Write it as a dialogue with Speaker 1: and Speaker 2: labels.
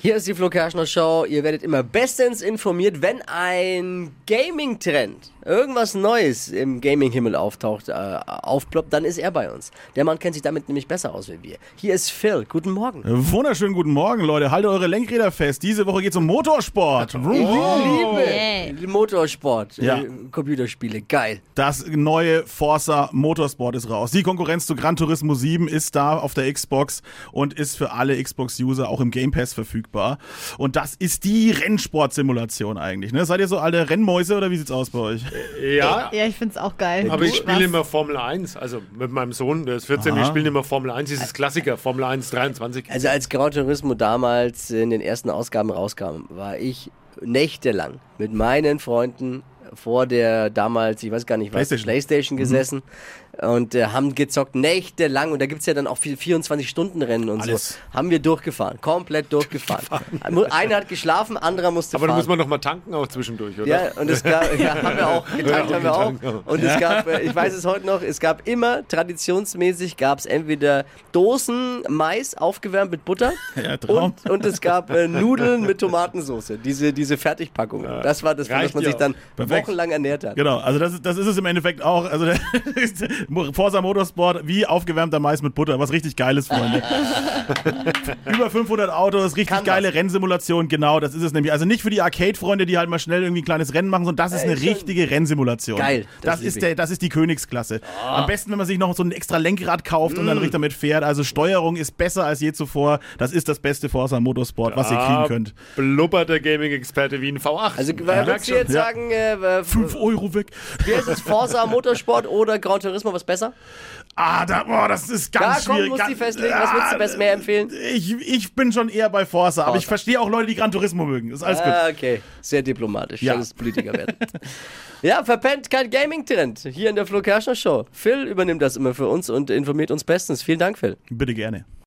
Speaker 1: Hier ist die Flo Kerschner Show. Ihr werdet immer bestens informiert, wenn ein Gaming-Trend, irgendwas Neues im Gaming-Himmel auftaucht, äh, aufploppt, dann ist er bei uns. Der Mann kennt sich damit nämlich besser aus wie wir. Hier ist Phil. Guten Morgen.
Speaker 2: Wunderschönen guten Morgen, Leute. Haltet eure Lenkräder fest. Diese Woche geht es um Motorsport.
Speaker 1: Ich liebe Motorsport,
Speaker 2: Ja.
Speaker 1: äh, Computerspiele. Geil.
Speaker 2: Das neue Forza Motorsport ist raus. Die Konkurrenz zu Gran Turismo 7 ist da auf der Xbox und ist für alle Xbox-User auch im Game Pass verfügbar. Und das ist die Rennsportsimulation eigentlich. Ne? Seid ihr so alte Rennmäuse oder wie sieht's aus bei euch?
Speaker 3: Ja,
Speaker 4: Ja, ich find's auch geil.
Speaker 3: aber ich spiele immer Formel 1. Also mit meinem Sohn, der ist 14, wir spielen immer Formel 1, dieses Klassiker, Formel 1 23.
Speaker 1: Also als Gran Turismo damals in den ersten Ausgaben rauskam, war ich nächtelang mit meinen Freunden vor der damals, ich weiß gar nicht was,
Speaker 2: Playstation.
Speaker 1: Playstation gesessen und äh, haben gezockt nächtelang und da gibt's ja dann auch viel 24-Stunden-Rennen und
Speaker 2: Alles.
Speaker 1: so. Haben wir durchgefahren, komplett durchgefahren. Einer hat geschlafen, anderer musste
Speaker 3: Aber da
Speaker 1: fahren.
Speaker 3: muss man noch mal tanken auch zwischendurch, oder?
Speaker 1: Ja, und es gab, ja, haben wir auch, getankt haben wir auch.
Speaker 3: ja.
Speaker 1: Und es gab, äh, ich weiß es heute noch, es gab immer, traditionsmäßig gab es entweder Dosen Mais aufgewärmt mit Butter
Speaker 2: Ja,
Speaker 1: und, und es gab äh, Nudeln mit Tomatensauce, diese, diese Fertigpackungen. Das war das,
Speaker 3: reicht
Speaker 1: man
Speaker 3: ja.
Speaker 1: sich dann
Speaker 2: Perfekt.
Speaker 1: wochenlang ernährt hat.
Speaker 2: Genau, also das, ist- das ist es im Endeffekt auch. Also Forza Motorsport wie aufgewärmter Mais mit Butter, was richtig geiles, Freunde. Über 500 Autos, richtig
Speaker 1: Kann
Speaker 2: geile
Speaker 1: was.
Speaker 2: Rennsimulation, genau, das ist es nämlich. Also nicht für die Arcade-Freunde, die halt mal schnell irgendwie ein kleines Rennen machen, sondern das ist
Speaker 1: Ey,
Speaker 2: eine
Speaker 1: schon
Speaker 2: richtige Rennsimulation.
Speaker 1: geil, das
Speaker 2: Das, ist der, das ist die Königsklasse. Am besten, wenn man sich noch so ein extra Lenkrad kauft und dann richtig damit fährt. Also Steuerung ist besser als je zuvor. Das ist das beste Forza Motorsport, was ihr kriegen könnt.
Speaker 3: Blubbert der Gaming-Experte wie ein V8.
Speaker 1: Also
Speaker 3: Ja,
Speaker 1: würdest du jetzt
Speaker 3: schon.
Speaker 1: sagen, äh,
Speaker 2: 5 Euro weg.
Speaker 1: wie ist es, Forza Motorsport oder Gran Turismo, was besser?
Speaker 2: Ah, da, boah, das ist ganz
Speaker 1: komm,
Speaker 2: schwierig.
Speaker 1: musst festlegen. Was würdest du best mehr empfehlen?
Speaker 2: Ich, ich bin schon eher bei Forza, aber
Speaker 1: Forza.
Speaker 2: ich verstehe auch Leute, die Gran Turismo mögen. Ist alles gut.
Speaker 1: Ah, okay. Sehr diplomatisch.
Speaker 2: Ja.
Speaker 1: Ja. Das Politiker werden. ja, verpennt kein Gaming-Trend. Hier in der Flo Kerschner Show. Phil übernimmt das immer für uns und informiert uns bestens. Vielen Dank, Phil.
Speaker 2: Bitte gerne.